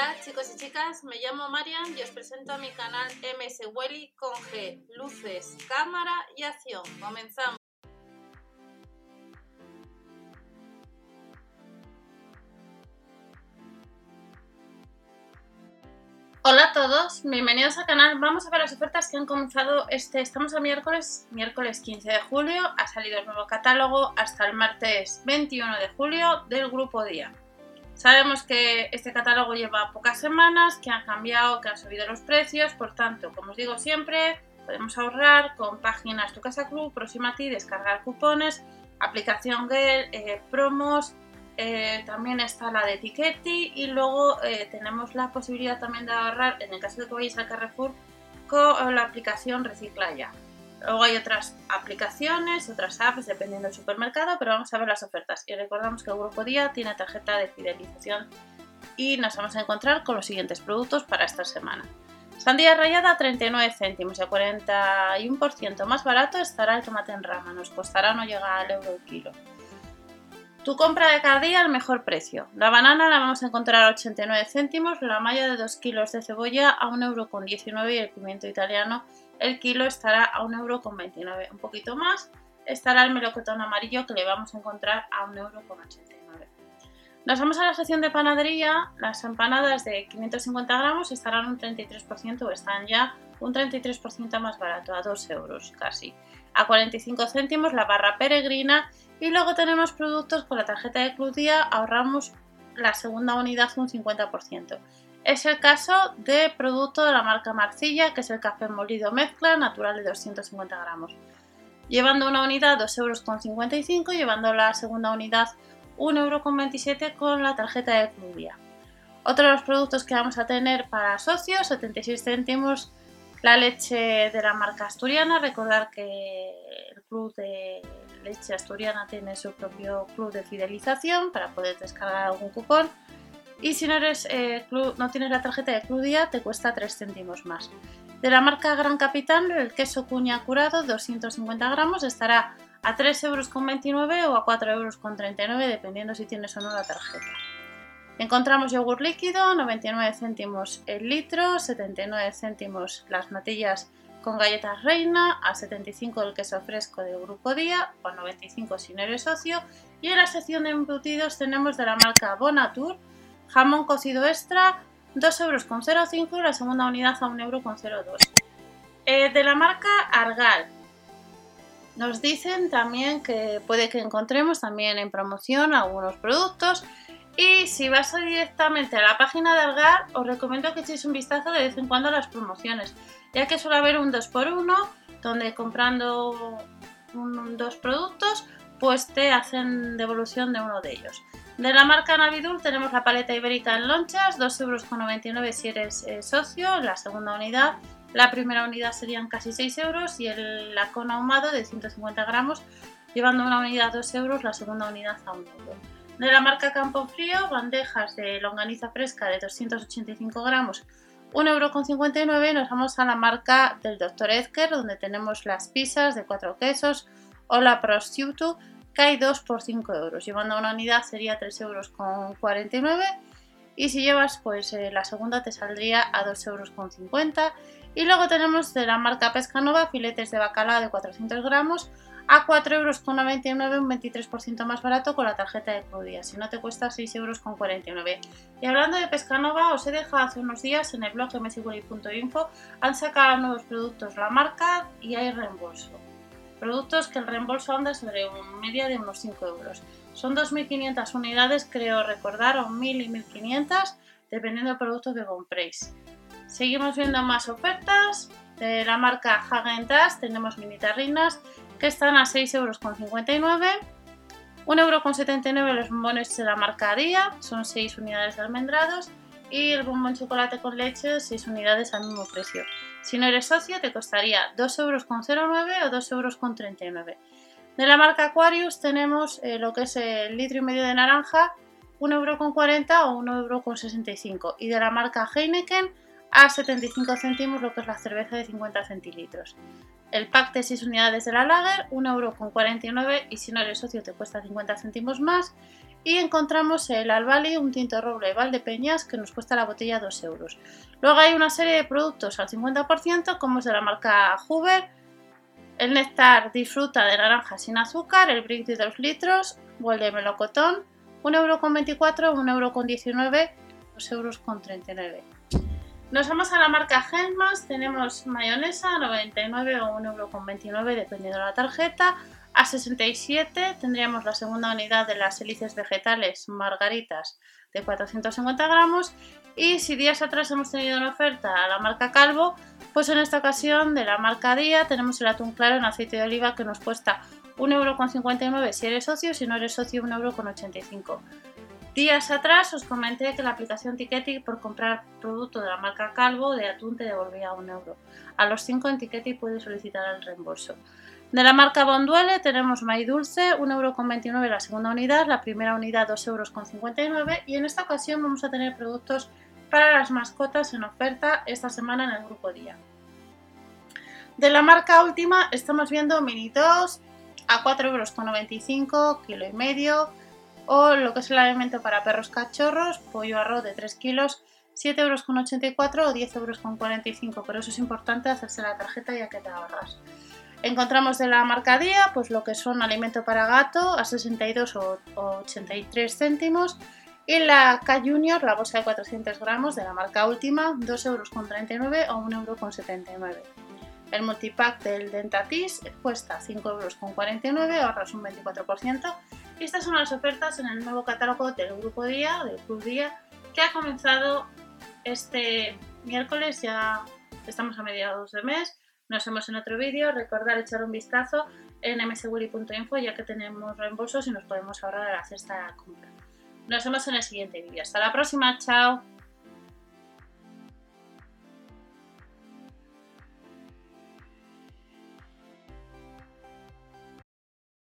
Hola chicos y chicas, me llamo Marian y os presento a mi canal MS Welly con G, luces, cámara y acción. Comenzamos. Hola a todos, bienvenidos al canal. Vamos a ver las ofertas que han comenzado este, estamos a miércoles, miércoles 15 de julio, ha salido el nuevo catálogo hasta el martes 21 de julio del grupo Día. Sabemos que este catálogo lleva pocas semanas, que han cambiado, que han subido los precios, por tanto, como os digo siempre, podemos ahorrar con páginas Tu Casa Club, Próxima a ti, descargar cupones, aplicación Gel, eh, promos, eh, también está la de Etiqueti y luego eh, tenemos la posibilidad también de ahorrar, en el caso de que vayáis al Carrefour, con la aplicación Recicla Ya. Luego hay otras aplicaciones, otras apps, dependiendo del supermercado, pero vamos a ver las ofertas. Y recordamos que el Grupo Día tiene tarjeta de fidelización y nos vamos a encontrar con los siguientes productos para esta semana. Sandía rallada 39 céntimos, el 41% más barato estará el tomate en rama, nos costará no llegar al euro el kilo. Tu compra de cada día al mejor precio. La banana la vamos a encontrar a 89 céntimos, la malla de 2 kilos de cebolla a 1,19€ y el pimiento italiano el kilo estará a 1,29€. Un poquito más estará el melocotón amarillo que le vamos a encontrar a 1,89€. Nos vamos a la sección de panadería. Las empanadas de 550 gramos estarán un 33% o están ya un 33% más barato, a 2 euros casi. A 45 céntimos la barra peregrina y luego tenemos productos con la tarjeta de Club ahorramos la segunda unidad un 50%. Es el caso de producto de la marca Marcilla, que es el café molido mezcla natural de 250 gramos. Llevando una unidad 2,55 euros, llevando la segunda unidad 1,27 euros con la tarjeta de Clubia. Otro de los productos que vamos a tener para socios, 76 céntimos la leche de la marca asturiana. Recordar que el club de leche asturiana tiene su propio club de fidelización para poder descargar algún cupón y si no, eres, eh, no tienes la tarjeta de Club Día te cuesta 3 céntimos más. De la marca Gran Capitán, el queso cuña curado 250 gramos estará a 3,29 euros o a 4,39 euros dependiendo si tienes o no la tarjeta. Encontramos yogur líquido, 99 céntimos el litro, 79 céntimos las matillas con galletas reina, a 75 el queso fresco de Grupo Día, o a 95 si no eres socio. Y en la sección de embutidos tenemos de la marca Bonatur, Jamón cocido extra, 2,05 euros la segunda unidad a 1,02 euros. Eh, de la marca Argal. Nos dicen también que puede que encontremos también en promoción algunos productos. Y si vas directamente a la página de Argal, os recomiendo que echéis un vistazo de vez en cuando a las promociones, ya que suele haber un 2x1, donde comprando dos productos, pues te hacen devolución de uno de ellos. De la marca Navidul tenemos la paleta ibérica en lonchas, 2,99 euros si eres eh, socio, la segunda unidad. La primera unidad serían casi 6 euros y el lacón ahumado de 150 gramos, llevando una unidad 2 euros, la segunda unidad a 1 euro. De la marca Campo Frío, bandejas de longaniza fresca de 285 gramos, 1,59 euro. Nos vamos a la marca del Dr. Edgar, donde tenemos las pizzas de 4 quesos o la prosciutto hay 2 por 5 euros. Llevando una unidad sería 3 euros con 49 y si llevas pues eh, la segunda te saldría a 2 euros con 50 y luego tenemos de la marca Pescanova filetes de bacalao de 400 gramos a 4 euros con 99 un 23% más barato con la tarjeta de Crudía, si no te cuesta 6 euros con 49 y hablando de Pescanova os he dejado hace unos días en el blog mswilly.info han sacado nuevos productos la marca y hay reembolso Productos que el reembolso anda sobre una media de unos 5 euros. Son 2.500 unidades, creo recordar, o 1.000 y 1.500, dependiendo del producto que compréis. Seguimos viendo más ofertas. De la marca Hagen tenemos mini tarrinas que están a 6,59 euros. 1,79€ los bombones de la marca Día, son 6 unidades de almendrados. Y el bombón chocolate con leche, 6 unidades al mismo precio. Si no eres socio te costaría 2,09 euros o 2,39 euros. De la marca Aquarius tenemos eh, lo que es el litro y medio de naranja, 1,40 euro o 1,65 euro. Y de la marca Heineken a 75 céntimos lo que es la cerveza de 50 centilitros. El pack de 6 unidades de la Lager, 1,49 euro y si no eres socio te cuesta 50 céntimos más. y encontramos el Albali, un tinto roble Valdepeñas que nos cuesta la botella 2 euros. Luego hay una serie de productos al 50% como es de la marca Hoover, el néctar disfruta de naranja sin azúcar, el brick de 2 litros o el de melocotón, 1,24€, 1,19€, 2,39€. Nos vamos a la marca Hellmann's, tenemos mayonesa 99 o 1,29€ dependiendo de la tarjeta, a 67 tendríamos la segunda unidad de las hélices vegetales margaritas de 450 gramos. Y si días atrás hemos tenido una oferta a la marca Calvo, pues en esta ocasión de la marca Día tenemos el atún claro en aceite de oliva que nos cuesta 1,59€ si eres socio, si no eres socio 1,85€. Días atrás os comenté que la aplicación Tiketi por comprar producto de la marca Calvo de atún te devolvía 1 euro. A los 5 en Tiketi puedes solicitar el reembolso. De la marca Bonduele tenemos maíz dulce, 1,29€ la segunda unidad, la primera unidad 2,59€ y en esta ocasión vamos a tener productos para las mascotas en oferta esta semana en el grupo día. De la marca última estamos viendo mini 2 a 4,95€, kilo y medio, o lo que es el alimento para perros cachorros, pollo arroz de 3 kilos, 7,84€ o 10,45€, pero eso es importante hacerse la tarjeta ya que te ahorras. Encontramos de la marca Día, pues lo que son alimento para gato a 62 o 83 céntimos. Y la K Junior, la bolsa de 400 gramos de la marca Última, 2,39€ o 1,79€. El multipack del Dentatis cuesta 5,49€, ahorras un 24%. Estas son las ofertas en el nuevo catálogo del Grupo Día, del Club Día, que ha comenzado este miércoles, ya estamos a mediados de mes nos vemos en otro vídeo. Recordad echar un vistazo en mswilly.info ya que tenemos reembolsos y nos podemos ahorrar a la cesta compra. Nos vemos en el siguiente vídeo. Hasta la próxima. Chao.